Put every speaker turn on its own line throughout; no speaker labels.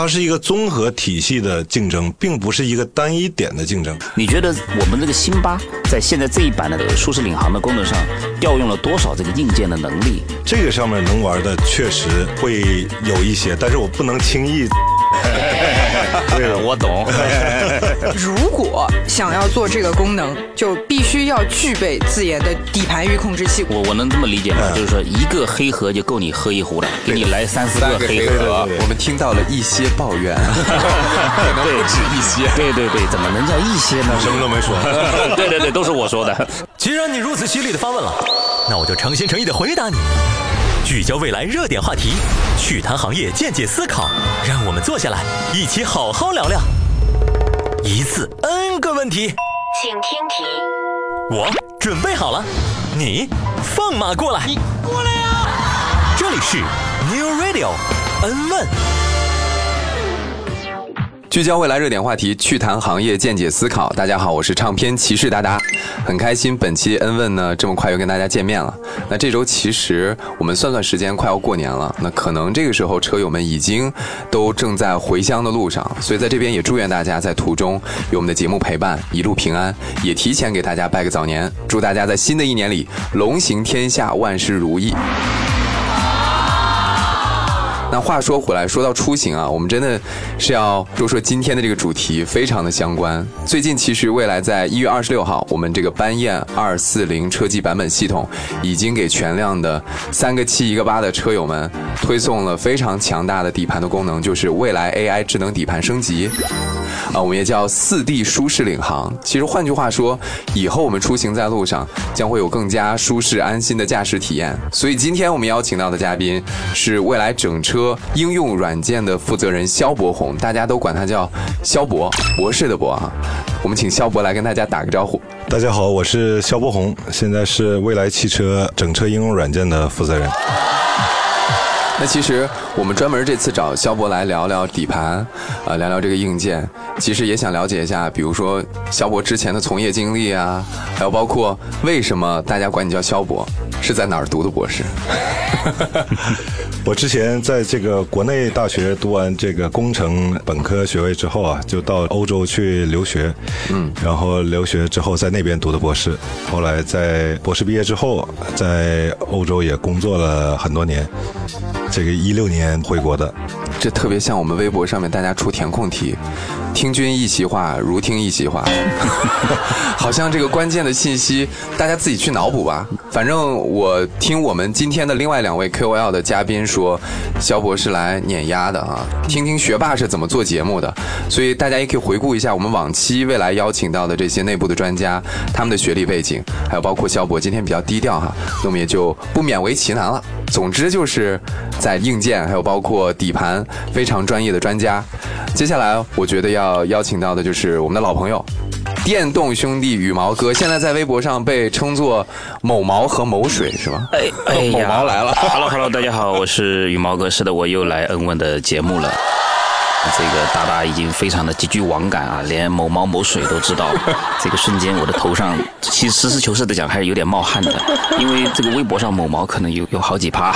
它是一个综合体系的竞争，并不是一个单一点的竞争。
你觉得我们这个辛巴在现在这一版的舒适领航的功能上调用了多少这个硬件的能力？
这个上面能玩的确实会有一些，但是我不能轻易。
对，我懂。
如果想要做这个功能，就必须要具备自研的底盘域控制器。
我我能这么理解吗？就是说一个黑盒就够你喝一壶了，给你来三四个黑盒。
我们听到了一些抱怨，可能不止一些。
对对对，怎么能叫一些呢？
什么都没说。
对对对，都是我说的。
既然你如此犀利的发问了，那我就诚心诚意的回答你。聚焦未来热点话题，趣谈行业见解思考，让我们坐下来一起好好聊聊。一次 N 个问题，请听题。我准备好了，你放马过来。你过来呀！这里是 New Radio N 问。
聚焦未来热点话题，趣谈行业见解思考。大家好，我是唱片骑士达达，很开心本期恩问呢这么快又跟大家见面了。那这周其实我们算算时间，快要过年了。那可能这个时候车友们已经都正在回乡的路上，所以在这边也祝愿大家在途中有我们的节目陪伴，一路平安。也提前给大家拜个早年，祝大家在新的一年里龙行天下，万事如意。那话说回来，说到出行啊，我们真的是要说说今天的这个主题，非常的相关。最近其实未来在一月二十六号，我们这个班燕二四零车机版本系统已经给全量的三个七一个八的车友们推送了非常强大的底盘的功能，就是未来 AI 智能底盘升级。啊，我们也叫四 D 舒适领航。其实换句话说，以后我们出行在路上将会有更加舒适安心的驾驶体验。所以今天我们邀请到的嘉宾是未来整车应用软件的负责人肖博宏，大家都管他叫肖博博士的博啊。我们请肖博来跟大家打个招呼。
大家好，我是肖博宏，现在是未来汽车整车应用软件的负责人。
那其实我们专门这次找肖博来聊聊底盘，啊，聊聊这个硬件，其实也想了解一下，比如说肖博之前的从业经历啊，还有包括为什么大家管你叫肖博，是在哪儿读的博士？
我之前在这个国内大学读完这个工程本科学位之后啊，就到欧洲去留学，嗯，然后留学之后在那边读的博士，后来在博士毕业之后，在欧洲也工作了很多年。这个一六年回国的，
这特别像我们微博上面大家出填空题，听君一席话，如听一席话，好像这个关键的信息大家自己去脑补吧。反正我听我们今天的另外两位 KOL 的嘉宾说，肖博士来碾压的啊，听听学霸是怎么做节目的，所以大家也可以回顾一下我们往期未来邀请到的这些内部的专家，他们的学历背景，还有包括肖博今天比较低调哈，那我们也就不勉为其难了。总之就是在硬件还有包括底盘非常专业的专家。接下来我觉得要邀请到的就是我们的老朋友，电动兄弟羽毛哥，现在在微博上被称作某毛和某水是吧？哎
哎
呀，某毛来了！
Hello Hello，大家好，我是羽毛哥，是的，我又来恩问的节目了。这个大大已经非常的极具网感啊，连某毛某水都知道。这个瞬间，我的头上其实实事求是的讲，还是有点冒汗的，因为这个微博上某毛可能有有好几趴。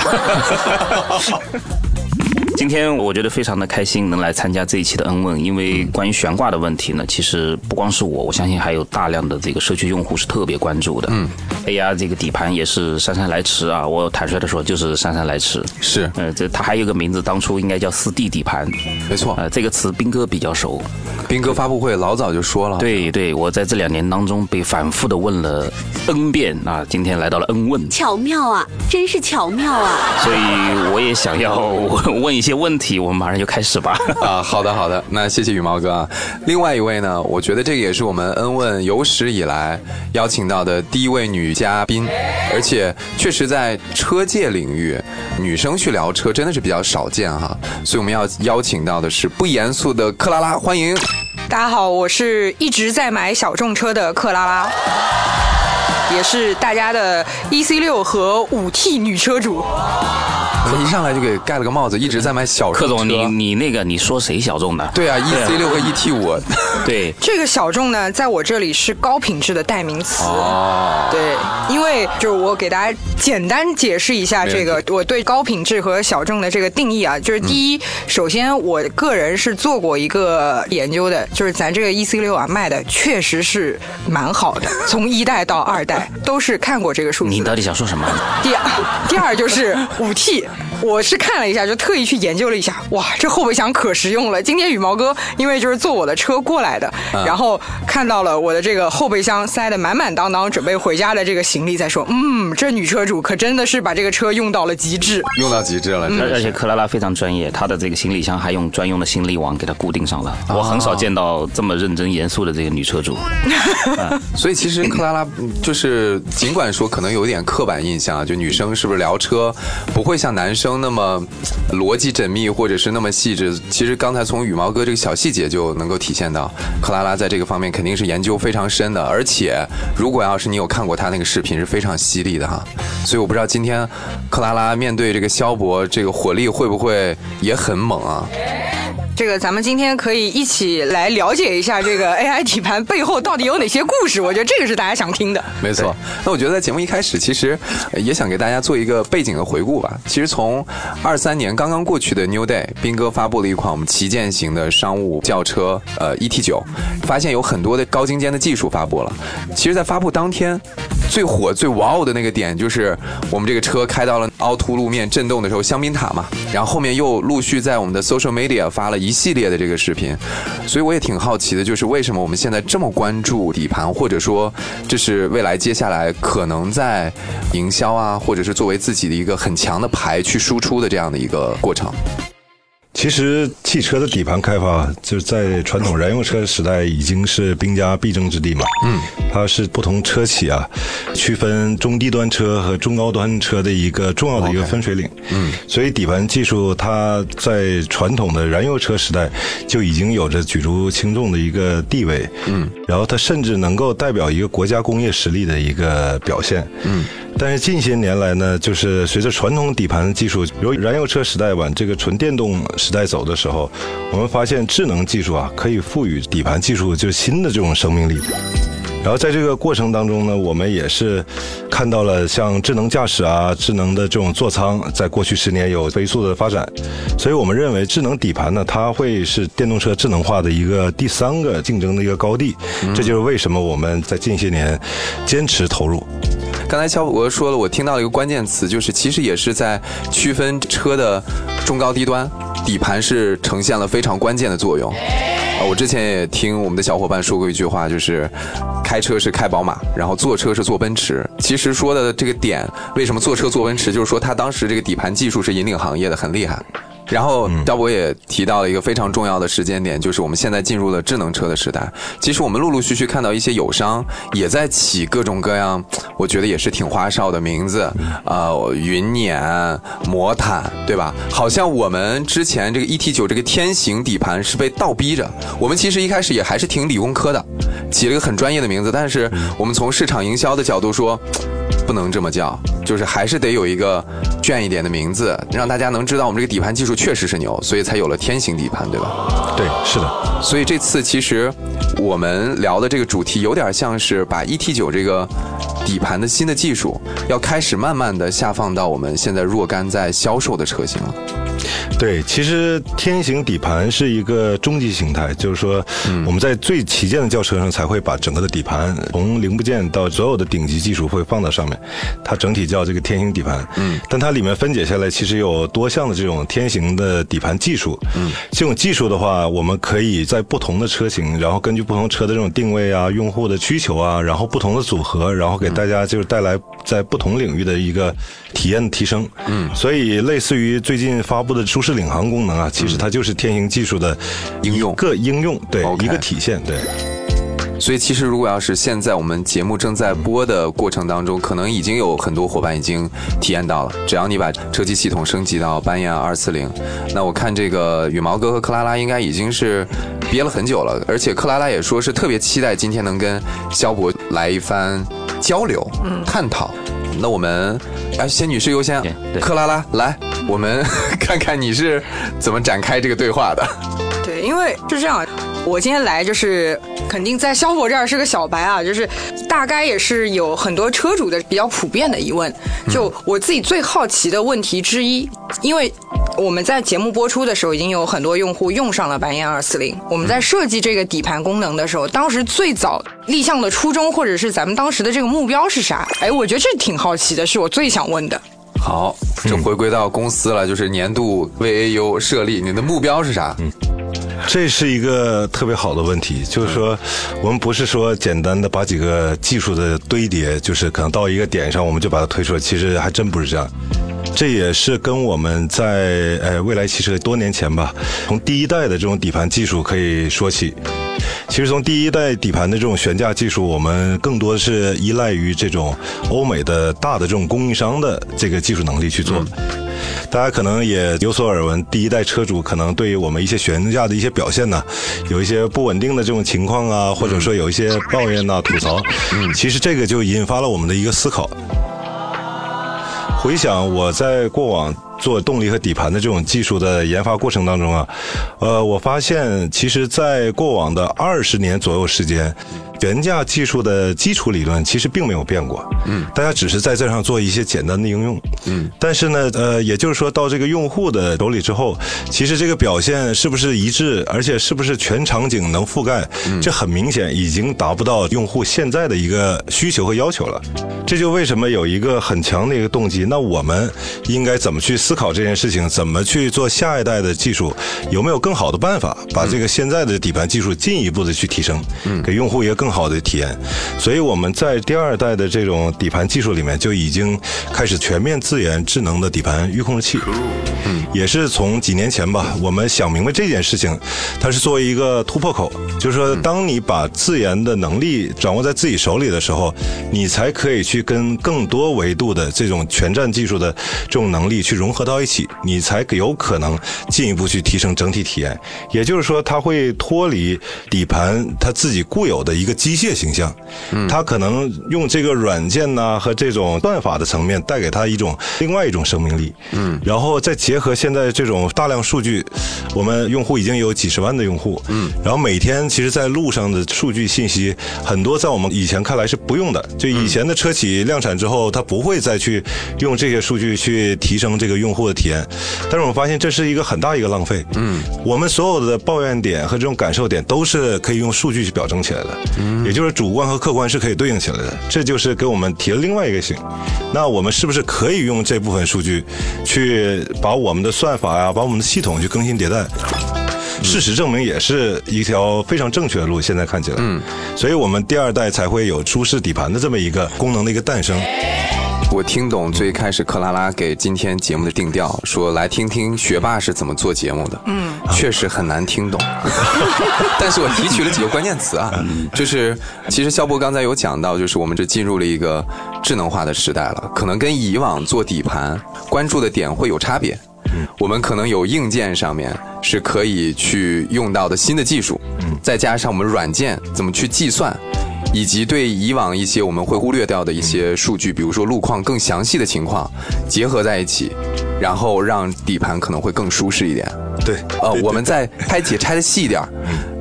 今天我觉得非常的开心，能来参加这一期的恩问。因为关于悬挂的问题呢，其实不光是我，我相信还有大量的这个社区用户是特别关注的。嗯，AR 这个底盘也是姗姗来迟啊！我坦率的说，就是姗姗来迟。
是，
呃，这它还有个名字，当初应该叫四 D 底盘。
没错，
呃，这个词斌哥比较熟。
斌哥发布会老早就说了。
对对，我在这两年当中被反复的问了 N 遍啊，今天来到了 N 问。
巧妙啊，真是巧妙啊！
所以我也想要 问一。些问题，我们马上就开始吧。
啊，好的，好的，那谢谢羽毛哥啊。另外一位呢，我觉得这个也是我们恩问有史以来邀请到的第一位女嘉宾，而且确实在车界领域，女生去聊车真的是比较少见哈。所以我们要邀请到的是不严肃的克拉拉，欢迎。
大家好，我是一直在买小众车的克拉拉，也是大家的 E C 六和五 T 女车主。
可一上来就给盖了个帽子，一直在买小
柯总，你你那个你说谁小众的？
对啊，EC 六和 ET 五，
对，
这个小众呢，在我这里是高品质的代名词。
哦，
对，因为就是我给大家简单解释一下这个我对高品质和小众的这个定义啊，就是第一，首先我个人是做过一个研究的，就是咱这个 EC 六啊卖的确实是蛮好的，从一代到二代都是看过这个数字的
你到。底想说什么？
第二，第二就是五 T，我是看了一下，就特意去研究了一下，哇，这后备箱可实用了。今天羽毛哥因为就是坐我的车过来的，然后看到了我的这个后备箱塞得满满当当，准备回家的这个行李，再说，嗯，这女车主可真的是把这个车用到了极致。
用到极致了，真
而而且。克拉拉非常专业，她的这个行李箱还用专用的行李网给它固定上了。我很少见到这么认真严肃的这个女车主。
所以其实克拉拉嗯就是，尽管说可能有一点刻板印象啊，就女生是不是聊车不会像男男生那么逻辑缜密，或者是那么细致。其实刚才从羽毛哥这个小细节就能够体现到，克拉拉在这个方面肯定是研究非常深的，而且如果要是你有看过他那个视频，是非常犀利的哈。所以我不知道今天克拉拉面对这个肖博，这个火力会不会也很猛啊？
这个咱们今天可以一起来了解一下这个 AI 底盘背后到底有哪些故事，我觉得这个是大家想听的。
没错，那我觉得在节目一开始，其实呃也想给大家做一个背景的回顾吧。其实从二三年刚刚过去的 New Day，斌哥发布了一款我们旗舰型的商务轿车，呃 ET 九，发现有很多的高精尖的技术发布了。其实，在发布当天。最火最哇哦的那个点就是我们这个车开到了凹凸路面震动的时候，香槟塔嘛，然后后面又陆续在我们的 social media 发了一系列的这个视频，所以我也挺好奇的，就是为什么我们现在这么关注底盘，或者说这是未来接下来可能在营销啊，或者是作为自己的一个很强的牌去输出的这样的一个过程。
其实汽车的底盘开发，就是在传统燃油车时代已经是兵家必争之地嘛。嗯，它是不同车企啊区分中低端车和中高端车的一个重要的一个分水岭。嗯，所以底盘技术它在传统的燃油车时代就已经有着举足轻重的一个地位。嗯，然后它甚至能够代表一个国家工业实力的一个表现。嗯。但是近些年来呢，就是随着传统底盘技术由燃油车时代往这个纯电动时代走的时候，我们发现智能技术啊可以赋予底盘技术就新的这种生命力。然后在这个过程当中呢，我们也是看到了像智能驾驶啊、智能的这种座舱，在过去十年有飞速的发展，所以我们认为智能底盘呢，它会是电动车智能化的一个第三个竞争的一个高地。这就是为什么我们在近些年坚持投入。
刚才肖博说了，我听到了一个关键词，就是其实也是在区分车的中高低端，底盘是呈现了非常关键的作用。啊，我之前也听我们的小伙伴说过一句话，就是开车是开宝马，然后坐车是坐奔驰。其实说的这个点，为什么坐车坐奔驰，就是说他当时这个底盘技术是引领行业的，很厉害。然后，赵博也提到了一个非常重要的时间点，就是我们现在进入了智能车的时代。其实我们陆陆续续看到一些友商也在起各种各样，我觉得也是挺花哨的名字，呃，云辇、魔毯，对吧？好像我们之前这个 ET 九这个天行底盘是被倒逼着，我们其实一开始也还是挺理工科的，起了一个很专业的名字，但是我们从市场营销的角度说。不能这么叫，就是还是得有一个炫一点的名字，让大家能知道我们这个底盘技术确实是牛，所以才有了天行底盘，对吧？
对，是的。
所以这次其实我们聊的这个主题有点像是把 ET 九这个底盘的新的技术，要开始慢慢的下放到我们现在若干在销售的车型了。
对，其实天行底盘是一个终极形态，就是说我们在最旗舰的轿车上才会把整个的底盘从零部件到所有的顶级技术会放到上面，它整体叫这个天行底盘。嗯，但它里面分解下来其实有多项的这种天行的底盘技术。嗯，这种技术的话，我们可以在不同的车型，然后根据不同车的这种定位啊、用户的需求啊，然后不同的组合，然后给大家就是带来在不同领域的一个体验的提升。嗯，所以类似于最近发布的舒适领航功能啊，其实它就是天行技术的
应用
一个应用，对一个体现，对。
所以其实如果要是现在我们节目正在播的过程当中，可能已经有很多伙伴已经体验到了。只要你把车机系统升级到斑燕二四零，那我看这个羽毛哥和克拉拉应该已经是憋了很久了，而且克拉拉也说是特别期待今天能跟肖博来一番交流、探讨。那我们哎，先女士优先克拉拉来，我们 看看你是怎么展开这个对话的。
对，因为是这样，我今天来就是肯定在肖博这儿是个小白啊，就是大概也是有很多车主的比较普遍的疑问，就我自己最好奇的问题之一，因为。我们在节目播出的时候，已经有很多用户用上了白燕二四零。我们在设计这个底盘功能的时候，当时最早立项的初衷，或者是咱们当时的这个目标是啥？哎，我觉得这挺好奇的，是我最想问的。
好，这回归到公司了，就是年度 VAU 设立，你的目标是啥？
这是一个特别好的问题，就是说，我们不是说简单的把几个技术的堆叠，就是可能到一个点上我们就把它推出来，其实还真不是这样。这也是跟我们在呃未来汽车多年前吧，从第一代的这种底盘技术可以说起。其实从第一代底盘的这种悬架技术，我们更多的是依赖于这种欧美的大的这种供应商的这个技术能力去做。大家可能也有所耳闻，第一代车主可能对于我们一些悬架的一些表现呢，有一些不稳定的这种情况啊，或者说有一些抱怨呐、吐槽。嗯，其实这个就引发了我们的一个思考。回想我在过往做动力和底盘的这种技术的研发过程当中啊，呃，我发现其实，在过往的二十年左右时间，悬架技术的基础理论其实并没有变过。嗯，大家只是在这上做一些简单的应用。嗯，但是呢，呃，也就是说到这个用户的手里之后，其实这个表现是不是一致，而且是不是全场景能覆盖，这很明显已经达不到用户现在的一个需求和要求了。这就为什么有一个很强的一个动机。那我们应该怎么去思考这件事情？怎么去做下一代的技术？有没有更好的办法把这个现在的底盘技术进一步的去提升，嗯给用户一个更好的体验？所以我们在第二代的这种底盘技术里面就已经开始全面自研智能的底盘预控制器。嗯，也是从几年前吧，我们想明白这件事情，它是作为一个突破口，就是说，当你把自研的能力掌握在自己手里的时候，你才可以去跟更多维度的这种全站技术的这种能力去融合到一起，你才有可能进一步去提升整体体验。也就是说，它会脱离底盘它自己固有的一个机械形象，嗯它可能用这个软件呐、和这种算法的层面带给他一种另外一种生命力。嗯，然后再结合现在这种大量数据，我们用户已经有几十万的用户。嗯，然后每天其实，在路上的数据信息很多，在我们以前看来是不用的。就以前的车企量产之后，它不会再去用这些数据去提升这个用户的体验。但是我们发现这是一个很大一个浪费。嗯，我们所有的抱怨点和这种感受点都是可以用数据去表征起来的。嗯，也就是主观和客观是可以对应起来的。这就是给我们提了另外一个醒。那我们是不是可以用这部分数据去把我们的算法呀、把我们的系统去更新迭代？事实证明，也是一条非常正确的路。现在看起来，嗯，所以我们第二代才会有舒适底盘的这么一个功能的一个诞生。
我听懂最开始克拉拉给今天节目的定调，说来听听学霸是怎么做节目的。嗯，确实很难听懂，但是我提取了几个关键词啊，就是其实肖博刚才有讲到，就是我们这进入了一个智能化的时代了，可能跟以往做底盘关注的点会有差别。嗯我们可能有硬件上面是可以去用到的新的技术，再加上我们软件怎么去计算。以及对以往一些我们会忽略掉的一些数据，比如说路况更详细的情况，结合在一起，然后让底盘可能会更舒适一点。
对，
呃，我们再拆解拆的细一点，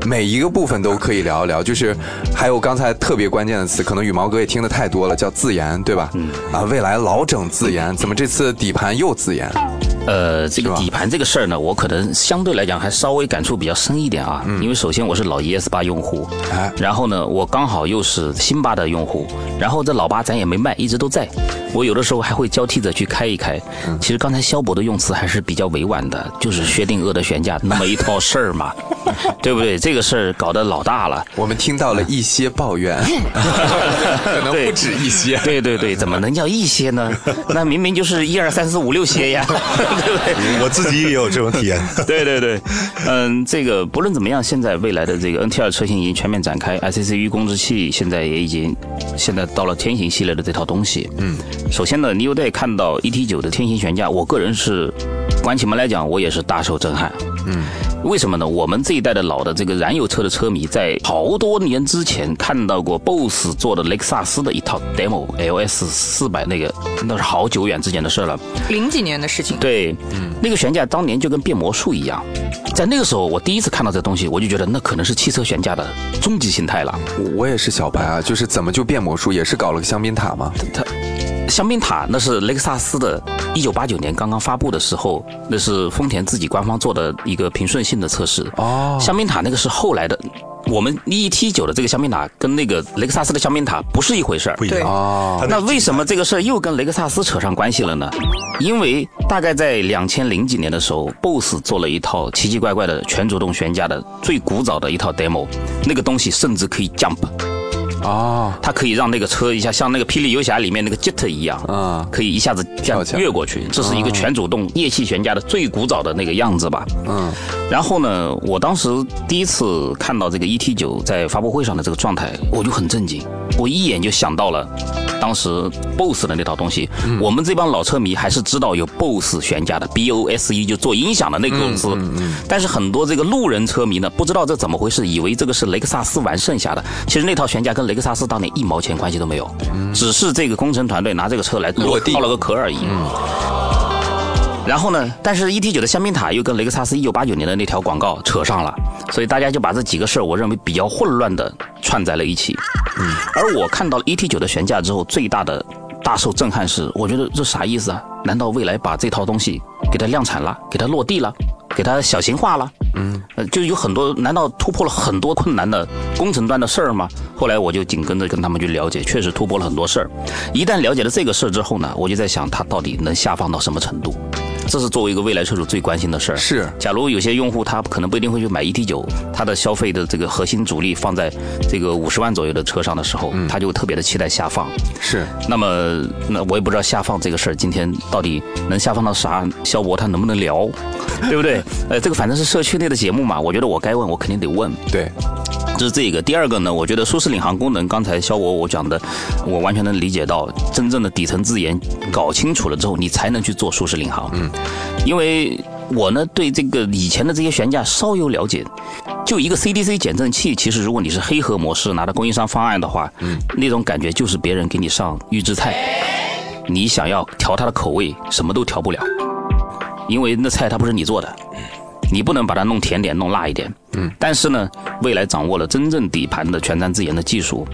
每一个部分都可以聊一聊。就是还有刚才特别关键的词，可能羽毛哥也听得太多了，叫自研，对吧？嗯。啊，未来老整自研，怎么这次底盘又自研？
呃，这个底盘这个事儿呢，我可能相对来讲还稍微感触比较深一点啊。因为首先我是老 ES 八用户，然后呢，我刚好又是新八的用户，然后这老八咱也没卖，一直都在。我有的时候还会交替着去开一开。其实刚才肖博的用词还是比较委婉的，就是薛定谔的悬架那么一套事儿嘛，对不对？这个事儿搞得老大了。
我们听到了一些抱怨，可能不止一些。
对对对，怎么能叫一些呢？那明明就是一二三四五六些呀。对不对？
我自己也有这种体验。
对对对，嗯，这个不论怎么样，现在未来的这个 NT 二车型已经全面展开，ICC 预控制器现在也已经现在到了天行系列的这套东西。嗯，首先呢，你有得看到 ET 九的天行悬架，我个人是关起门来讲，我也是大受震撼。嗯。为什么呢？我们这一代的老的这个燃油车的车迷，在好多年之前看到过 BOSS 做的雷克萨斯的一套 demo LS 四百那个，那是好久远之前的事了。
零几年的事情。
对，嗯那个悬架当年就跟变魔术一样，在那个时候我第一次看到这东西，我就觉得那可能是汽车悬架的终极形态了。
我我也是小白啊，就是怎么就变魔术，也是搞了个香槟塔吗？
它香槟塔那是雷克萨斯的，一九八九年刚刚发布的时候，那是丰田自己官方做的一个平顺性的测试。
哦
香槟塔那个是后来的，我们 ET 九的这个香槟塔跟那个雷克萨斯的香槟塔不是一回事儿
不。一样。
哦
那为什么这个事儿又跟雷克萨斯扯上关系了呢？因为大概在两千零几年的时候，BOSS 做了一套奇奇怪怪的全主动悬架的最古早的一套 demo，那个东西甚至可以 jump，
哦，
它可以让那个车一下像那个霹雳游侠里面那个 jet 一样，
啊
可以一下子这样越过去。这是一个全主动液气悬架的最古早的那个样子吧。
嗯，
然后呢，我当时第一次看到这个 ET 九在发布会上的这个状态，我就很震惊，我一眼就想到了当时 BOSS 的那套东西。我们这帮老车迷还是知道有 BOSS 悬架的，BOSE 就做音响的那个公司。嗯但是很多这个路人车迷呢，不知道这怎么回事，以为这个是雷克萨斯玩剩下的。其实那套悬架跟雷克萨斯当年一毛钱关系都没有，只是这个工程团队拿这个车来
落地
套了个壳而已。然后呢，但是 ET 九的香槟塔又跟雷克萨斯一九八九年的那条广告扯上了，所以大家就把这几个事儿，我认为比较混乱的串在了一起。嗯，而我看到了 ET 九的悬架之后，最大的大受震撼是，我觉得这啥意思啊？难道未来把这套东西给它量产了，给它落地了，给它小型化了？嗯，呃，就有很多，难道突破了很多困难的工程端的事儿吗？后来我就紧跟着跟他们去了解，确实突破了很多事儿。一旦了解了这个事儿之后呢，我就在想，它到底能下放到什么程度？这是作为一个未来车主最关心的事儿。
是
假如有些用户他可能不一定会去买 ET 九，他的消费的这个核心主力放在这个五十万左右的车上的时候，他就特别的期待下放。
是
那么，那我也不知道下放这个事儿，今天到底能下放到啥？肖博他能不能聊，对不对？呃，这个反正是社区内的节目嘛，我觉得我该问，我肯定得问。
对，
这是这个。第二个呢，我觉得舒适领航功能，刚才肖博我讲的，我完全能理解到，真正的底层字眼搞清楚了之后，你才能去做舒适领航。嗯，因为我呢对这个以前的这些悬架稍有了解。就一个 CDC 减震器，其实如果你是黑盒模式拿到供应商方案的话，嗯，那种感觉就是别人给你上预制菜，你想要调它的口味，什么都调不了，因为那菜它不是你做的，你不能把它弄甜点、弄辣一点。嗯，但是呢，未来掌握了真正底盘的全站自研的技术，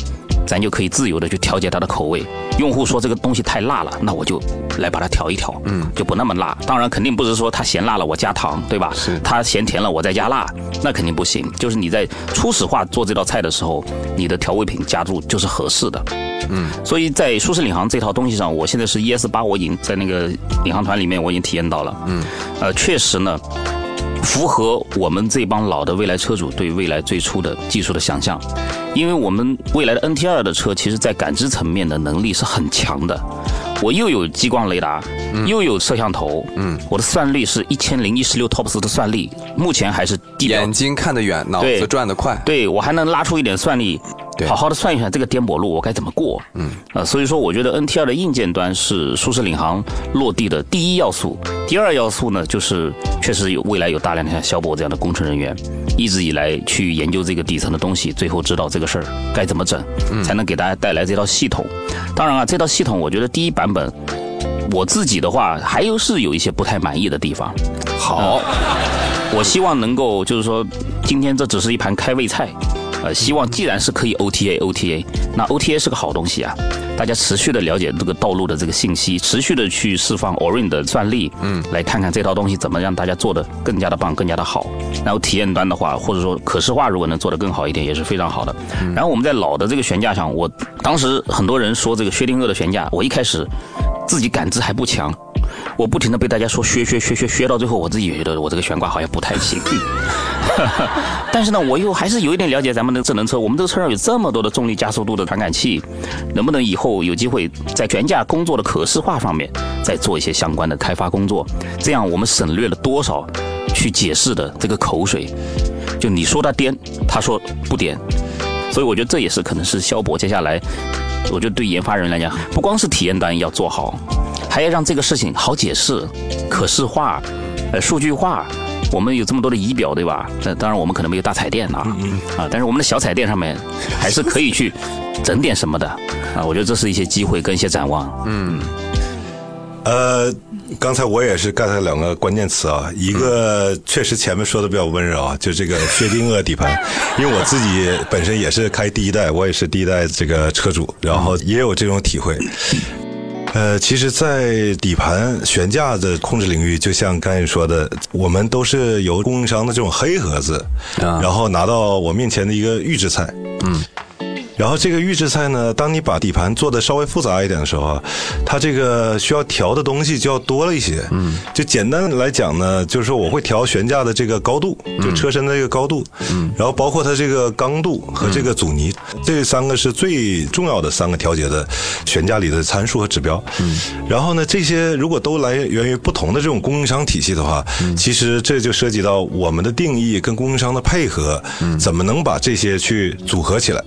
咱就可以自由的去调节它的口味。用户说这个东西太辣了，那我就来把它调一调，嗯，就不那么辣。当然，肯定不是说它嫌辣了我加糖，对吧？
是
它嫌甜了我再加辣，那肯定不行。就是你在初始化做这道菜的时候，你的调味品加入就是合适的。嗯，所以在舒适领航这套东西上，我现在是 ES 八，我已经在那个领航团里面我已经体验到了。嗯，呃，确实呢。符合我们这帮老的未来车主对未来最初的技术的想象，因为我们未来的 NT 二的车，其实在感知层面的能力是很强的。我又有激光雷达，又有摄像头，嗯，我的算力是一千零一十六 TOPS 的算力，目前还是地
眼睛看得远，脑子转得快。
对我还能拉出一点算力，好好的算一算这个颠簸路我该怎么过。嗯，呃，所以说我觉得 NT 二的硬件端是舒适领航落地的第一要素，第二要素呢就是确实有未来有大量的像肖博这样的工程人员，一直以来去研究这个底层的东西，最后知道这个事儿该怎么整，才能给大家带来这套系统。当然啊，这套系统我觉得第一版本。我自己的话，还有是有一些不太满意的地方。
好，
我希望能够，就是说，今天这只是一盘开胃菜，呃，希望既然是可以 OTA OTA，那 OTA 是个好东西啊，大家持续的了解这个道路的这个信息，持续的去释放 Orin 的算力，嗯，来看看这套东西怎么让大家做的更加的棒，更加的好。然后体验端的话，或者说可视化如果能做得更好一点，也是非常好的。然后我们在老的这个悬架上，我当时很多人说这个薛定谔的悬架，我一开始自己感知还不强。我不停的被大家说削削削削削，到最后我自己也觉得我这个悬挂好像不太行。但是呢，我又还是有一点了解咱们的智能车，我们这个车上有这么多的重力加速度的传感器，能不能以后有机会在悬架工作的可视化方面再做一些相关的开发工作？这样我们省略了多少去解释的这个口水？就你说它颠，他说不颠，所以我觉得这也是可能是肖博接下来，我觉得对研发人来讲，不光是体验端要做好，还要让这个事情好解释、可视化、呃数据化，我们有这么多的仪表，对吧？那当然我们可能没有大彩电啊，啊，但是我们的小彩电上面还是可以去整点什么的啊。我觉得这是一些机会跟一些展望。嗯，
呃，刚才我也是 get 了两个关键词啊，一个确实前面说的比较温柔啊，就这个薛定谔底盘，因为我自己本身也是开第一代，我也是第一代这个车主，然后也有这种体会。呃，其实，在底盘悬架的控制领域，就像刚才说的，我们都是由供应商的这种黑盒子，然后拿到我面前的一个预制菜。嗯。然后这个预制菜呢，当你把底盘做的稍微复杂一点的时候啊，它这个需要调的东西就要多了一些。嗯，就简单来讲呢，就是说我会调悬架的这个高度，就车身的这个高度。嗯，然后包括它这个刚度和这个阻尼，这三个是最重要的三个调节的悬架里的参数和指标。嗯，然后呢，这些如果都来源于不同的这种供应商体系的话，其实这就涉及到我们的定义跟供应商的配合，怎么能把这些去组合起来。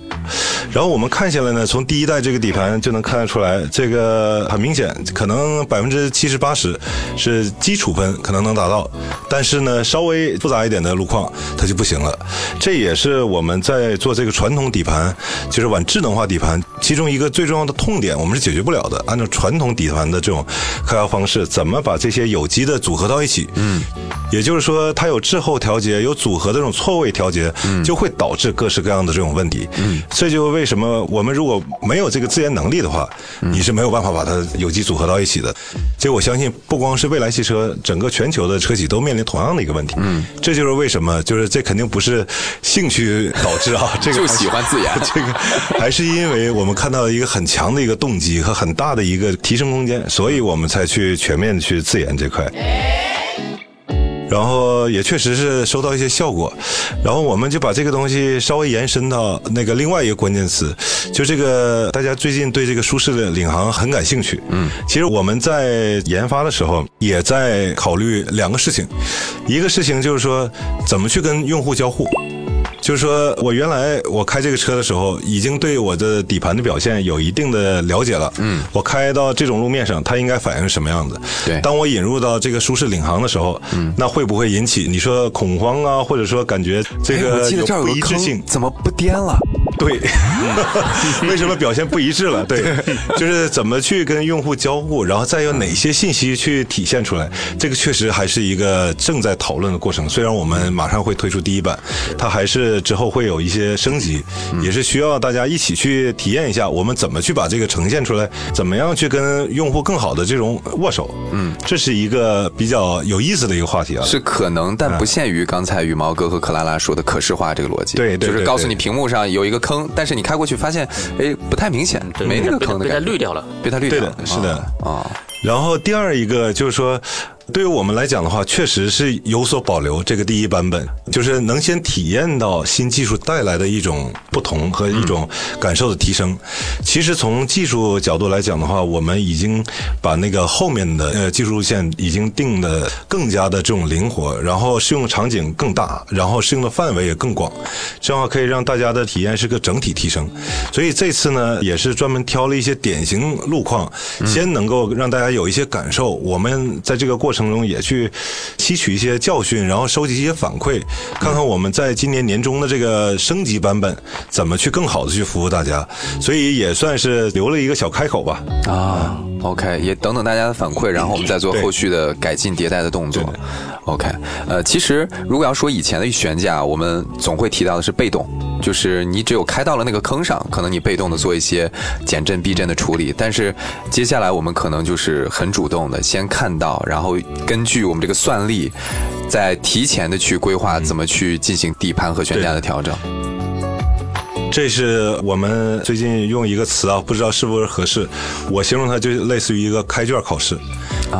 然后我们看下来呢，从第一代这个底盘就能看得出来，这个很明显，可能百分之七十八十是基础分可能能达到，但是呢，稍微复杂一点的路况它就不行了。这也是我们在做这个传统底盘，就是往智能化底盘，其中一个最重要的痛点，我们是解决不了的。按照传统底盘的这种开发方式，怎么把这些有机的组合到一起？嗯，也就是说，它有滞后调节，有组合的这种错位调节，就会导致各式各样的这种问题。嗯。这就为什么我们如果没有这个自研能力的话，你是没有办法把它有机组合到一起的。这我相信，不光是蔚来汽车，整个全球的车企都面临同样的一个问题。嗯，这就是为什么，就是这肯定不是兴趣导致啊，这个
就喜欢自研，
这个还是因为我看到一个很强的一个动机和很大的一个提升空间，所以我们才去全面去自研这块。然后也确实是收到一些效果，然后我们就把这个东西稍微延伸到那个另外一个关键词，就这个大家最近对这个舒适的领航很感兴趣。嗯，其实我们在研发的时候也在考虑两个事情，一个事情就是说怎么去跟用户交互。就是说，我原来我开这个车的时候，已经对我的底盘的表现有一定的了解了。嗯，我开到这种路面上，它应该反应什么样子？
对。
当我引入到这个舒适领航的时候，嗯，那会不会引起你说恐慌啊，或者说感觉这个
有
不一致性？
怎么不颠了？
对，为什么表现不一致了？对，就是怎么去跟用户交互，然后再有哪些信息去体现出来？这个确实还是一个正在讨论的过程。虽然我们马上会推出第一版，它还是之后会有一些升级，也是需要大家一起去体验一下，我们怎么去把这个呈现出来，怎么样去跟用户更好的这种握手。嗯，这是一个比较有意思的一个话题啊。
是可能，但不限于刚才羽毛哥和克拉拉说的可视化这个逻辑。
对，
就是告诉你屏幕上有一个。坑，但是你开过去发现，哎，不太明显，没那个坑的
被它滤掉了，
被它滤掉了，
是的啊。然后第二一个就是说。对于我们来讲的话，确实是有所保留。这个第一版本就是能先体验到新技术带来的一种不同和一种感受的提升。其实从技术角度来讲的话，我们已经把那个后面的呃技术路线已经定的更加的这种灵活，然后适用场景更大，然后适用的范围也更广，这样可以让大家的体验是个整体提升。所以这次呢，也是专门挑了一些典型路况，先能够让大家有一些感受。我们在这个过中也去吸取一些教训，然后收集一些反馈，看看我们在今年年终的这个升级版本怎么去更好的去服务大家，所以也算是留了一个小开口吧。
啊，OK，也等等大家的反馈，然后我们再做后续的改进迭代的动作。OK，呃，其实如果要说以前的悬架，我们总会提到的是被动，就是你只有开到了那个坑上，可能你被动的做一些减震避震的处理。但是接下来我们可能就是很主动的，先看到，然后根据我们这个算力，在提前的去规划怎么去进行底盘和悬架的调整。
这是我们最近用一个词啊，不知道是不是合适，我形容它就类似于一个开卷考试。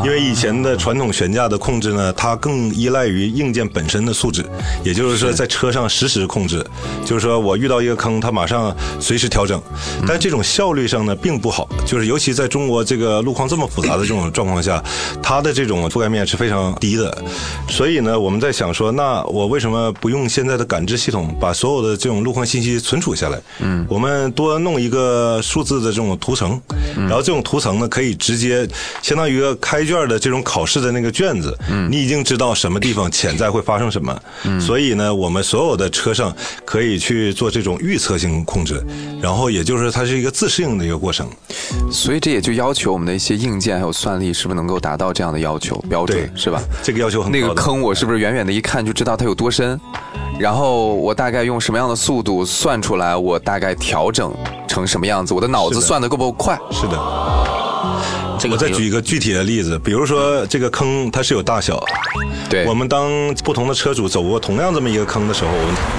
因为以前的传统悬架的控制呢，它更依赖于硬件本身的素质，也就是说在车上实时控制，就是说我遇到一个坑，它马上随时调整，但这种效率上呢并不好，就是尤其在中国这个路况这么复杂的这种状况下，它的这种覆盖面是非常低的，所以呢，我们在想说，那我为什么不用现在的感知系统把所有的这种路况信息存储下来？嗯，我们多弄一个数字的这种图层，然后这种图层呢可以直接相当于一个开。卷的这种考试的那个卷子，嗯，你已经知道什么地方潜在会发生什么，嗯，所以呢，我们所有的车上可以去做这种预测性控制，然后也就是它是一个自适应的一个过程。
所以这也就要求我们的一些硬件还有算力是不是能够达到这样的要求标准，是吧？
这个要求很高。
那个坑我是不是远远的一看就知道它有多深？然后我大概用什么样的速度算出来，我大概调整成什么样子？我的脑子算的够不够快？
是的。我再举一个具体的例子，比如说这个坑它是有大小，
对，
我们当不同的车主走过同样这么一个坑的时候，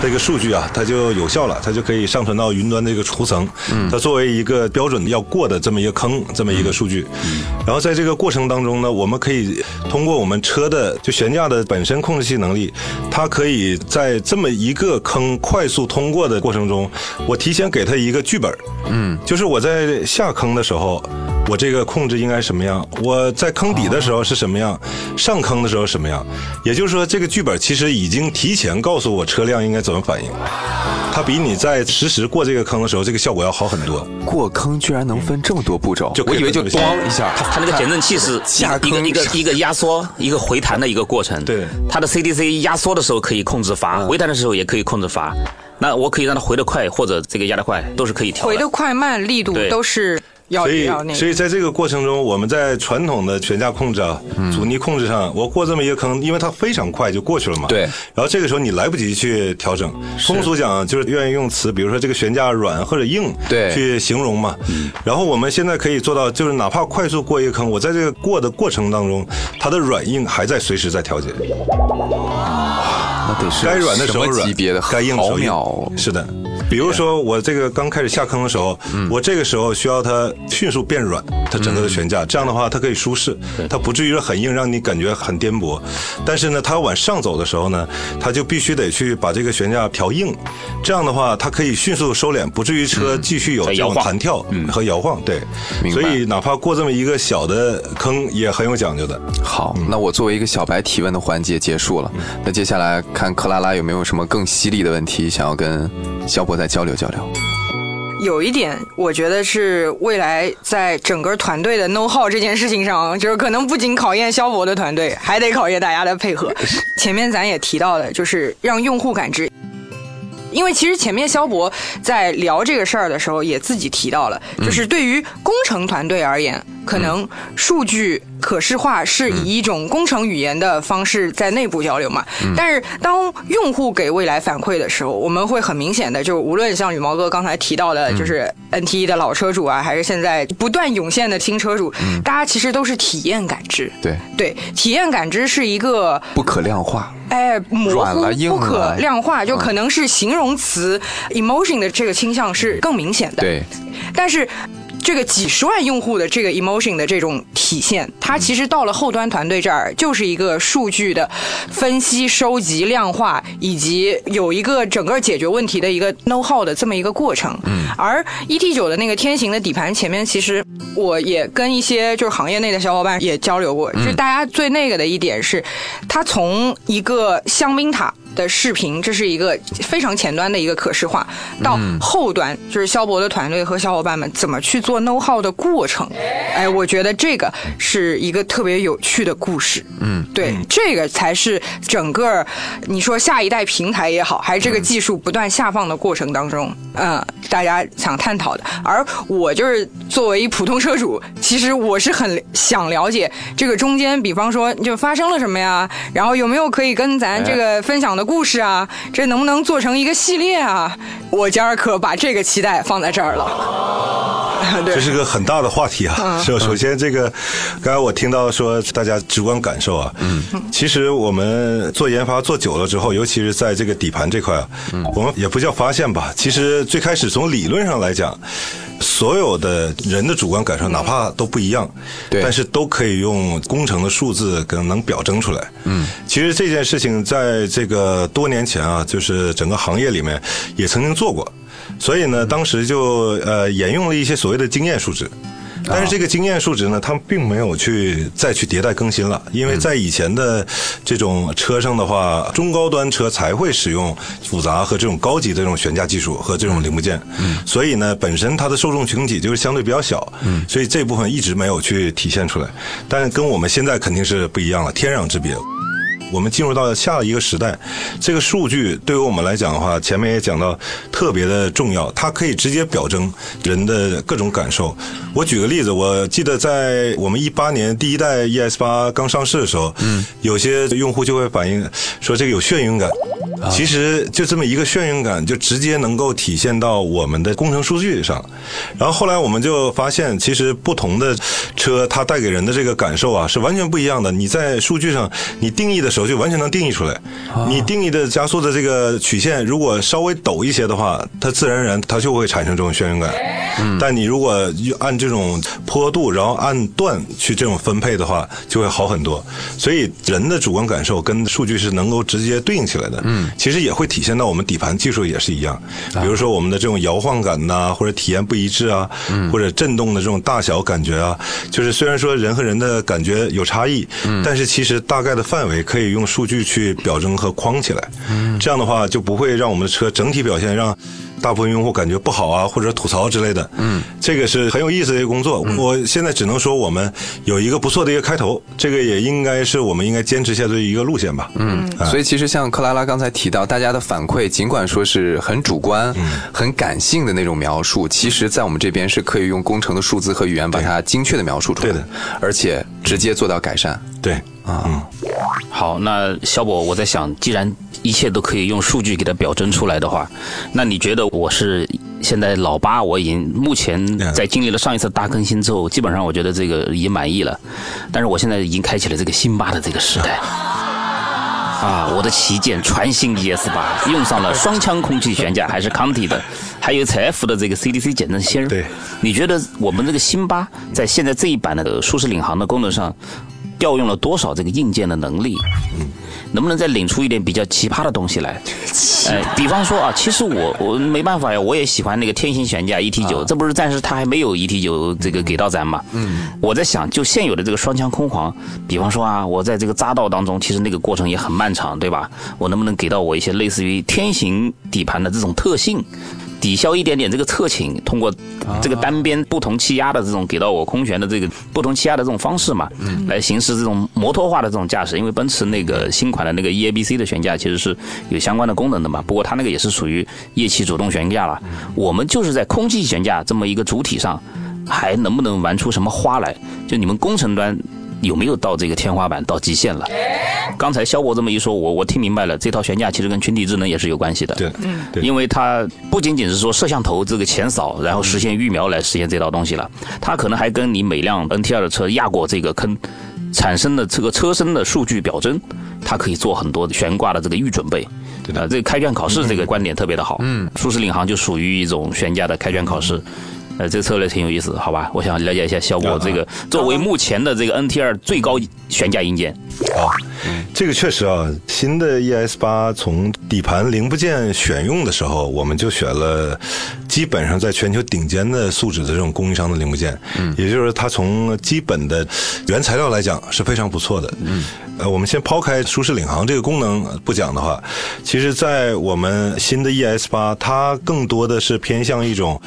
这个数据啊它就有效了，它就可以上传到云端的一个图层，嗯，它作为一个标准要过的这么一个坑这么一个数据，然后在这个过程当中呢，我们可以通过我们车的就悬架的本身控制器能力，它可以在这么一个坑快速通过的过程中，我提前给它一个剧本，嗯，就是我在下坑的时候。我这个控制应该什么样？我在坑底的时候是什么样？上坑的时候什么样？也就是说，这个剧本其实已经提前告诉我车辆应该怎么反应。它比你在实时过这个坑的时候，这个效果要好很多。
过坑居然能分这么多步骤，就我以为就咣一下。
它那个减震器是
下
一个一个一个压缩一个回弹的一个过程。
对，
它的 CDC 压缩的时候可以控制阀，回弹的时候也可以控制阀。那我可以让它回得快或者这个压得快，都是可以调。
回得快慢力度都是。
所以，所以在这个过程中，我们在传统的悬架控制啊、阻尼控制上，我过这么一个坑，因为它非常快就过去了嘛。
对。
然后这个时候你来不及去调整。通俗讲就是愿意用词，比如说这个悬架软或者硬，
对，
去形容嘛。嗯。然后我们现在可以做到，就是哪怕快速过一个坑，我在这个过的过程当中，它的软硬还在随时在调节。
那得是
该软的时候软，该硬的时候
硬。
是的。比如说我这个刚开始下坑的时候，我这个时候需要它迅速变软，它整个的悬架，这样的话它可以舒适，它不至于很硬，让你感觉很颠簸。但是呢，它往上走的时候呢，它就必须得去把这个悬架调硬，这样的话它可以迅速收敛，不至于车继续有这种弹跳和摇晃。对，所以哪怕过这么一个小的坑也很有讲究的。
好，那我作为一个小白提问的环节结束了，那接下来看克拉拉有没有什么更犀利的问题想要跟肖博。再交流交流。
有一点，我觉得是未来在整个团队的 know how 这件事情上，就是可能不仅考验肖博的团队，还得考验大家的配合。前面咱也提到了，就是让用户感知。因为其实前面肖博在聊这个事儿的时候，也自己提到了，就是对于工程团队而言，可能数据。可视化是以一种工程语言的方式在内部交流嘛？但是当用户给未来反馈的时候，我们会很明显的，就无论像羽毛哥刚才提到的，就是 NT 的老车主啊，还是现在不断涌现的新车主，大家其实都是体验感知。
对
对，体验感知是一个
不可量化，
哎，模糊不可量化，就可能是形容词 emotion 的这个倾向是更明显的。
对，
但是。这个几十万用户的这个 emotion 的这种体现，它其实到了后端团队这儿，就是一个数据的分析、收集、量化，以及有一个整个解决问题的一个 know how 的这么一个过程。嗯。而 ET 九的那个天行的底盘前面，其实我也跟一些就是行业内的小伙伴也交流过，就大家最那个的一点是，它从一个香槟塔。的视频，这是一个非常前端的一个可视化，到后端就是肖博的团队和小伙伴们怎么去做 know how 的过程。哎，我觉得这个是一个特别有趣的故事。嗯，对，这个才是整个你说下一代平台也好，还是这个技术不断下放的过程当中，嗯，大家想探讨的。而我就是作为一普通车主，其实我是很想了解这个中间，比方说就发生了什么呀，然后有没有可以跟咱这个分享的。故事啊，这能不能做成一个系列啊？我今儿可把这个期待放在这儿了。
这是个很大的话题啊。首首先，这个刚才我听到说大家直观感受啊，嗯，其实我们做研发做久了之后，尤其是在这个底盘这块啊，嗯，我们也不叫发现吧。其实最开始从理论上来讲。所有的人的主观感受，哪怕都不一样，
对，
但是都可以用工程的数字可能能表征出来。嗯，其实这件事情在这个多年前啊，就是整个行业里面也曾经做过，所以呢，当时就呃沿用了一些所谓的经验数值。但是这个经验数值呢，他们并没有去再去迭代更新了，因为在以前的这种车上的话，中高端车才会使用复杂和这种高级的这种悬架技术和这种零部件，所以呢，本身它的受众群体就是相对比较小，所以这部分一直没有去体现出来，但是跟我们现在肯定是不一样了，天壤之别。我们进入到下一个时代，这个数据对于我们来讲的话，前面也讲到特别的重要，它可以直接表征人的各种感受。我举个例子，我记得在我们一八年第一代 ES 八刚上市的时候，嗯，有些用户就会反映说这个有眩晕感。其实就这么一个眩晕感，就直接能够体现到我们的工程数据上。然后后来我们就发现，其实不同的车它带给人的这个感受啊，是完全不一样的。你在数据上你定义的时候，就完全能定义出来。你定义的加速的这个曲线，如果稍微陡一些的话，它自然而然它就会产生这种眩晕感。但你如果按这种坡度，然后按段去这种分配的话，就会好很多。所以人的主观感受跟数据是能够直接对应起来的。嗯，其实也会体现到我们底盘技术也是一样。比如说我们的这种摇晃感呐，或者体验不一致啊，或者震动的这种大小感觉啊，就是虽然说人和人的感觉有差异，但是其实大概的范围可以用数据去表征和框起来。这样的话就不会让我们的车整体表现让。大部分用户感觉不好啊，或者吐槽之类的。嗯，这个是很有意思的一个工作。我现在只能说，我们有一个不错的一个开头，这个也应该是我们应该坚持下去的一个路线吧。
嗯，所以其实像克拉拉刚才提到，大家的反馈尽管说是很主观、很感性的那种描述，其实在我们这边是可以用工程的数字和语言把它精确的描述出来，
对的，
而且直接做到改善。
对啊，嗯，
好，那小宝，我在想，既然一切都可以用数据给它表征出来的话，那你觉得我是现在老八？我已经目前在经历了上一次大更新之后，基本上我觉得这个已经满意了。但是我现在已经开启了这个新八的这个时代。啊，我的旗舰全新 ES 八用上了双腔空气悬架，还是康体的，还有采 F 的这个 CDC 减震芯儿。
对，
你觉得我们这个新八在现在这一版的舒适领航的功能上？调用了多少这个硬件的能力？嗯，能不能再领出一点比较奇葩的东西来？哎，比方说啊，其实我我没办法呀，我也喜欢那个天行悬架 ET 九，这不是暂时它还没有 ET 九这个给到咱嘛？嗯，我在想，就现有的这个双枪空簧，比方说啊，我在这个匝道当中，其实那个过程也很漫长，对吧？我能不能给到我一些类似于天行底盘的这种特性？抵消一点点这个侧倾，通过这个单边不同气压的这种给到我空悬的这个不同气压的这种方式嘛，来行驶这种摩托化的这种驾驶。因为奔驰那个新款的那个 EABC 的悬架其实是有相关的功能的嘛，不过它那个也是属于液气主动悬架了。我们就是在空气悬架这么一个主体上，还能不能玩出什么花来？就你们工程端。有没有到这个天花板到极限了？刚才肖博这么一说，我我听明白了，这套悬架其实跟群体智能也是有关系的。
对，嗯，
因为它不仅仅是说摄像头这个前扫，然后实现预瞄来实现这套东西了，它可能还跟你每辆 NT2 的车压过这个坑产生的这个车身的数据表征，它可以做很多悬挂的这个预准备。
对的，
这个开卷考试这个观点特别的好。嗯，舒适领航就属于一种悬架的开卷考试。呃，这个策略挺有意思，好吧？我想了解一下效果。这个作为目前的这个 NT 二最高悬架硬件，
啊，这个确实啊，新的 ES 八从底盘零部件选用的时候，我们就选了基本上在全球顶尖的素质的这种供应商的零部件，嗯，也就是它从基本的原材料来讲是非常不错的，嗯，呃，我们先抛开舒适领航这个功能不讲的话，其实，在我们新的 ES 八，它更多的是偏向一种。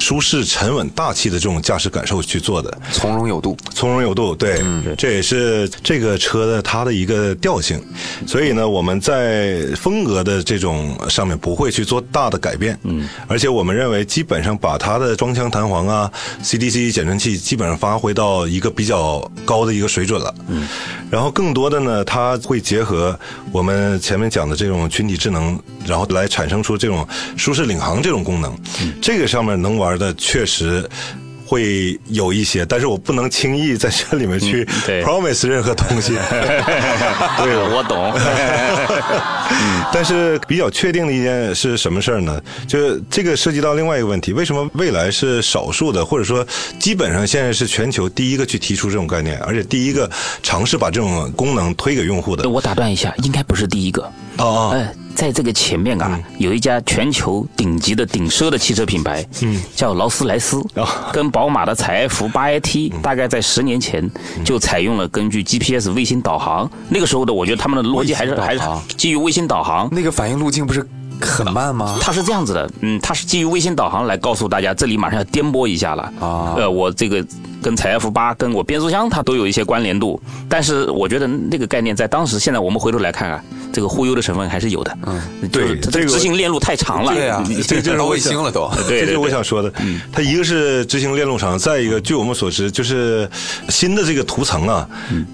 舒适、沉稳、大气的这种驾驶感受去做的，
从容有度，
从容有度，对，这也是这个车的它的一个调性。所以呢，我们在风格的这种上面不会去做大的改变，嗯，而且我们认为基本上把它的装腔弹簧啊、CDC 减震器基本上发挥到一个比较高的一个水准了，嗯，然后更多的呢，它会结合我们前面讲的这种群体智能，然后来产生出这种舒适领航这种功能，这个上面能。玩的确实会有一些，但是我不能轻易在这里面去 promise 任何东西。
对，我懂。
但是比较确定的一件是什么事儿呢？就这个涉及到另外一个问题：为什么未来是少数的，或者说基本上现在是全球第一个去提出这种概念，而且第一个尝试把这种功能推给用户的？
我打断一下，应该不是第一个。哦哦。在这个前面啊，有一家全球顶级的顶奢的汽车品牌，嗯，叫劳斯莱斯
哦，
跟宝马的采埃孚八 AT，大概在十年前就采用了根据 GPS 卫星导航。那个时候的，我觉得他们的逻辑还是还是基于卫星导航。
那个反应路径不是很慢吗？
它是这样子的，嗯，它是基于卫星导航来告诉大家，这里马上要颠簸一下了。
啊。
呃，我这个跟采埃孚八跟我变速箱它都有一些关联度，但是我觉得那个概念在当时，现在我们回头来看啊，这个忽悠的成分还是有的。嗯，
对
它
这个
执行链路太长了。
对啊，
这就是
卫星了都。
对对
这就是我想说的。它一个是执行链路长，再一个，据我们所知，就是新的这个图层啊，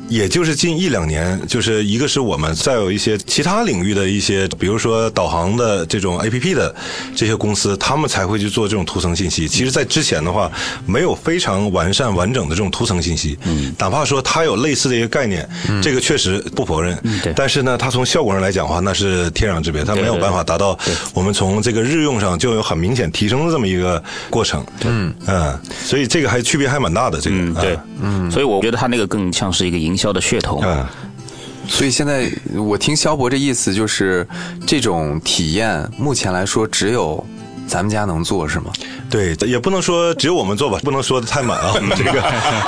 也就是近一两年，就是一个是我们，再有一些其他领域的一些，比如说导航的这种 A P P 的这些公司，他们才会去做这种图层信息。其实，在之前的话，没有非常完善完整的这种图层信息。嗯，哪怕说它有类似的一个概念，这个确实不否认。
对
但是呢，它从效果上来讲的话，那是天壤之别，它没有办法达到我们从这个日用上就有很明显提升的这么一个过程。嗯嗯，所以这个还区别还蛮大的。这个
嗯，对，嗯，所以我觉得它那个更像是一个营销的噱头。
嗯，
所以现在我听肖博这意思就是，这种体验目前来说只有咱们家能做是吗？
对，也不能说只有我们做吧，不能说的太满啊，我 们这个。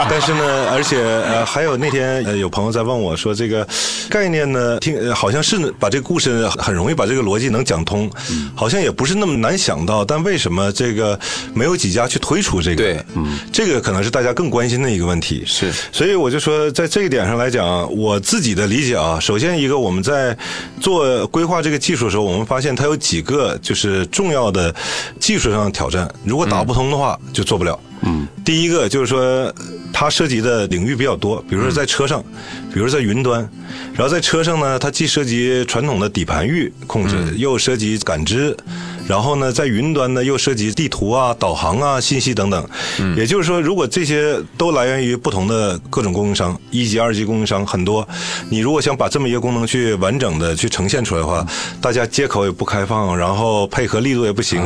但是呢，而且呃，还有那天呃，有朋友在问我说，这个概念呢，听呃好像是把这个故事很容易把这个逻辑能讲通，好像也不是那么难想到，但为什么这个没有几家去推出这个？
对，
嗯，这个可能是大家更关心的一个问题。
是
所以我就说，在这一点上来讲，我自己的理解啊，首先一个我们在做规划这个技术的时候，我们发现它有几个就是重要的技术上的挑战，如果打不通的话，就做不了。嗯，第一个就是说，它涉及的领域比较多，比如说在车上，比如说在云端，然后在车上呢，它既涉及传统的底盘域控制，又涉及感知，然后呢，在云端呢又涉及地图啊、导航啊、信息等等。也就是说，如果这些都来源于不同的各种供应商，一级、二级供应商很多，你如果想把这么一个功能去完整的去呈现出来的话，大家接口也不开放，然后配合力度也不行，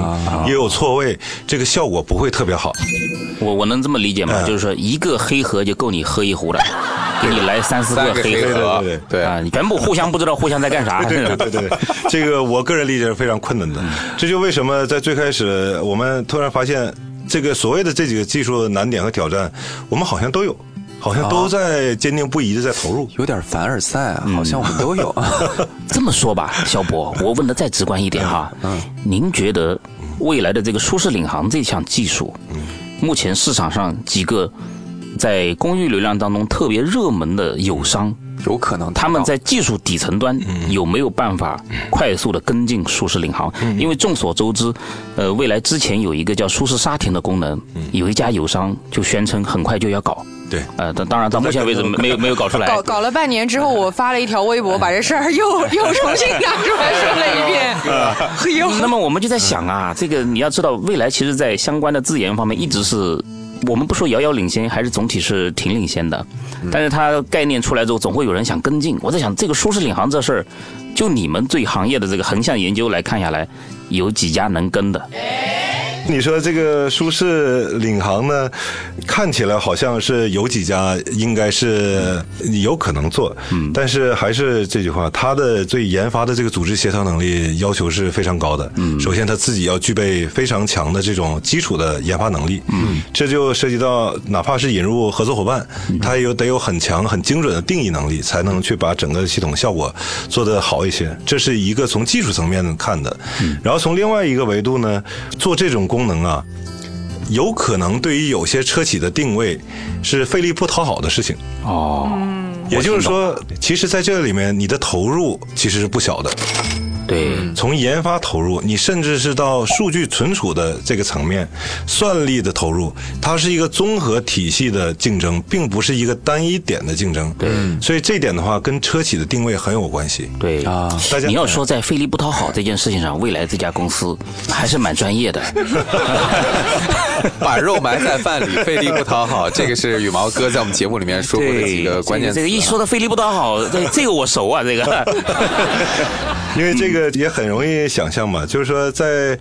也有错位，这个效果不会特别好。
我我能这么理解吗？
嗯
就是说一个黑盒就够你喝一壶了，给你来三四
个
个黑盒。
黑盒
对对，
对
啊，你全部互相不知道互相在干啥。
对对对对对，这个我个人理解是非常困难的。这就为什么在最开始我们突然发现，这个所谓的这几个技术难点和挑战，我们好像都有，好像都在坚定不移的在投入。
有点凡尔赛啊，好像我们都有。
这么说吧，肖博，我问的再直观一点哈，嗯，您觉得未来的这个舒适领航这项技术，目前市场上几个在公域流量当中特别热门的友商，
有可能
他们在技术底层端
嗯
有没有办法快速的跟进舒适领航？
嗯
因为众所周知，呃，未来之前有一个叫舒适沙田的功能，
嗯
有一家友商就宣称很快就要搞，
对，
呃，当当然到目前为止没有没有搞出来。
搞搞了半年之后，我发了一条微博，把这事儿又 又重新拿出来说了一遍。
那么我们就在想啊，这个你要知道，未来其实在相关的资源方面一直是。我们不说遥遥领先，还是总体是挺领先的，但是它概念出来之后，总会有人想跟进。我在想，这个舒适领航这事儿，就你们对行业的这个横向研究来看下来，有几家能跟的？
你说这个舒适领航呢，看起来好像是有几家应该是有可能做，嗯，但是还是这句话，它的对研发的这个组织协调能力要求是非常高的。嗯，首先他自己要具备非常强的这种基础的研发能力，嗯，这就涉及到哪怕是引入合作伙伴，他也有得有很强很精准的定义能力，才能去把整个系统效果做得好一些。这是一个从技术层面看的，然后从另外一个维度呢，做这种功能啊，有可能对于有些车企的定位是费力不讨好的事情。
哦，
也就是说，其实在这里面，你的投入其实是不小的。
对，
从研发投入，你甚至是到数据存储的这个层面，算力的投入，它是一个综合体系的竞争，并不是一个单一点的竞争。
对，
所以这点的话，跟车企的定位很有关系。
对
啊
大家
你要说在费力不讨好这件事情上，未来这家公司还是蛮专业的。
把肉埋在饭里，费力不讨好，这个是羽毛哥在我们节目里面说过的几个关键词啊。
这个一说到费力不讨好，这这个我熟啊，这个。
因为这个这个也很容易想象嘛，就是说在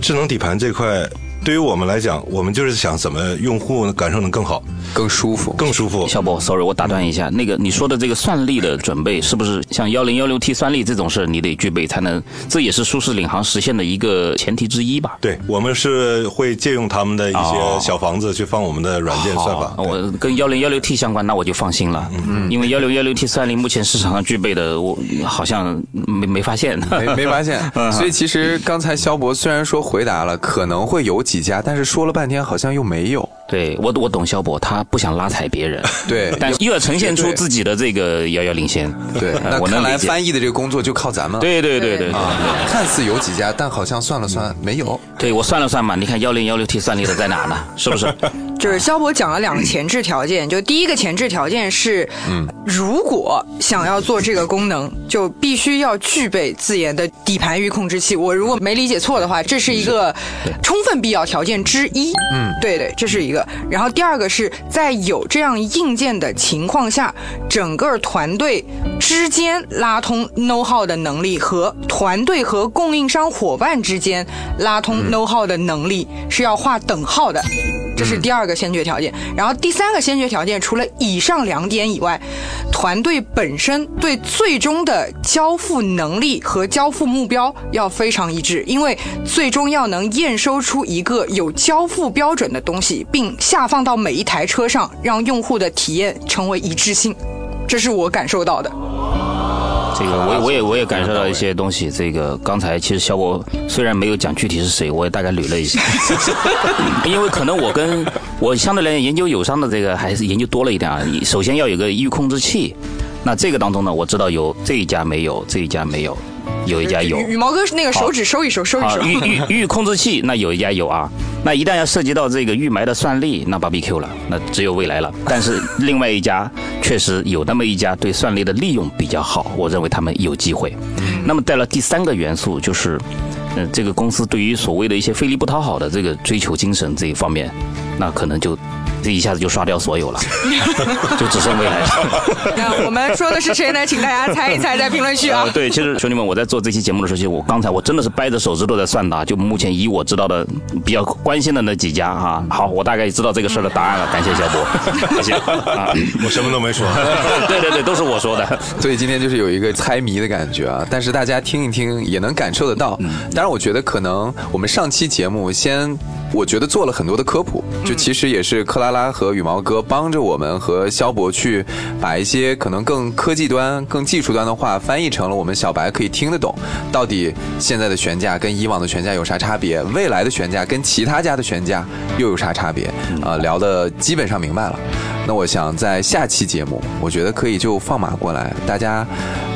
智能底盘这块，对于我们来讲，我们就是想怎么用户感受能更好、
更舒服。
更舒服。
小博，sorry，我打断一下，那个你说的这个算力的准备，是不是像幺零幺六 T 算力这种事你得具备才能？这也是舒适领航实现的一个前提之一吧？
对，我们是会借用他们的一些小房子去放我们的软件算法。
哦我跟幺零幺六 T 相关，那我就放心了，
嗯
因为幺零幺六 T 算力目前市场上具备的，我好像没没发现。
没没发现，
嗯
所以其实刚才肖博虽然说回答了可能会有几几家，但是说了半天好像又没有。
对我我懂肖博，他不想拉踩别人，
对
但又要呈现出自己的这个遥遥领先。
对，
呃
那看来
我能来。
翻译的这个工作就靠咱们了。
对对对对对
啊，看似有几家，但好像算了算没有。
对，我算了算嘛，你看幺零幺六 T 算力的在哪呢？是不是？
就是肖博讲了两个前置条件，就第一个前置条件是，嗯，如果想要做这个功能，就必须要具备自研的底盘域控制器。我如果没理解错的话，这是一个充分必要条件之一。嗯，对对，这是一个。然后第二个是在有这样硬件的情况下，整个团队之间拉通 know how 的能力和团队和供应商伙伴之间拉通 know how 的能力是要画等号的。这是第二个先决条件，然后第三个先决条件，除了以上两点以外，团队本身对最终的交付能力和交付目标要非常一致，因为最终要能验收出一个有交付标准的东西，并下放到每一台车上，让用户的体验成为一致性。这是我感受到的。
这个我我也我也感受到一些东西。这个刚才其实小果虽然没有讲具体是谁，我也大概捋了一下，因为可能我跟我相对来讲研究友商的这个还是研究多了一点啊。首先要有个域控制器，那这个当中呢，我知道有这一家没有，这一家没有，有一家有。
羽羽毛哥那个手指收一收，收一
啊，
收。
预预预控制器那有一家有啊，那一旦要涉及到这个预埋的算力，那 BBQ 了，那只有未来了。但是另外一家确实有那么一家对算力的利用比较好，我认为他们有机会。那么带了第三个元素就是，嗯、这个公司对于所谓的一些费力不讨好的这个追求精神这一方面，那可能就这一下子就刷掉所有了，就只剩未来
我们说的是谁呢？请大家猜一猜，在评论区啊
呃，。对，其实兄弟们，我在做这期节目的时候，其实我刚才我真的是掰着手指头在算的啊，就目前以我知道的比较关心的那几家啊。好，我大概知道这个事儿的答案了，感谢小波，谢谢啊。
我什么都没说。
对对对，都是我说的。
所以今天就是有一个猜谜的感觉啊，但是大家听一听也能感受得到。当然，我觉得可能我们上期节目先，我觉得做了很多的科普，就其实也是克拉拉和羽毛哥帮着我们和肖博去把一些可能更科技端、更技术端的话翻译成了我们小白可以听得懂。到底现在的悬架跟以往的悬架有啥差别？未来的悬架跟其他家的悬架又有啥差别？啊、聊的基本上明白了。那我想在下期节目，我觉得可以就放马过来，大家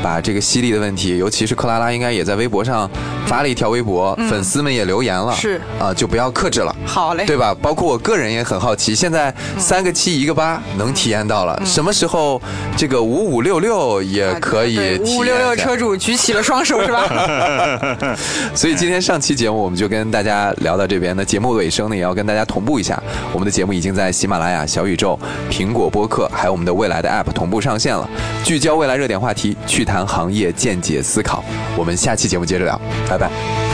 把这个犀利的问题，尤其是克拉拉应该也在微博上发了一条微博，粉丝们也留言了，
是
啊、就不要克制了。
好嘞，
对吧？包括我个人也很好奇，现在三个七一个八能体验到了，什么时候这个五五六六也可以？
五五六六车主举起了双手，是吧？
所以今天上期节目我们就跟大家聊到这边。那节目尾声呢，也要跟大家同步一下，我们的节目已经在喜马拉雅、小宇宙、苹果播客，还有我们的未来的 App 同步上线了。聚焦未来热点话题，去谈行业见解思考。我们下期节目接着聊，拜拜。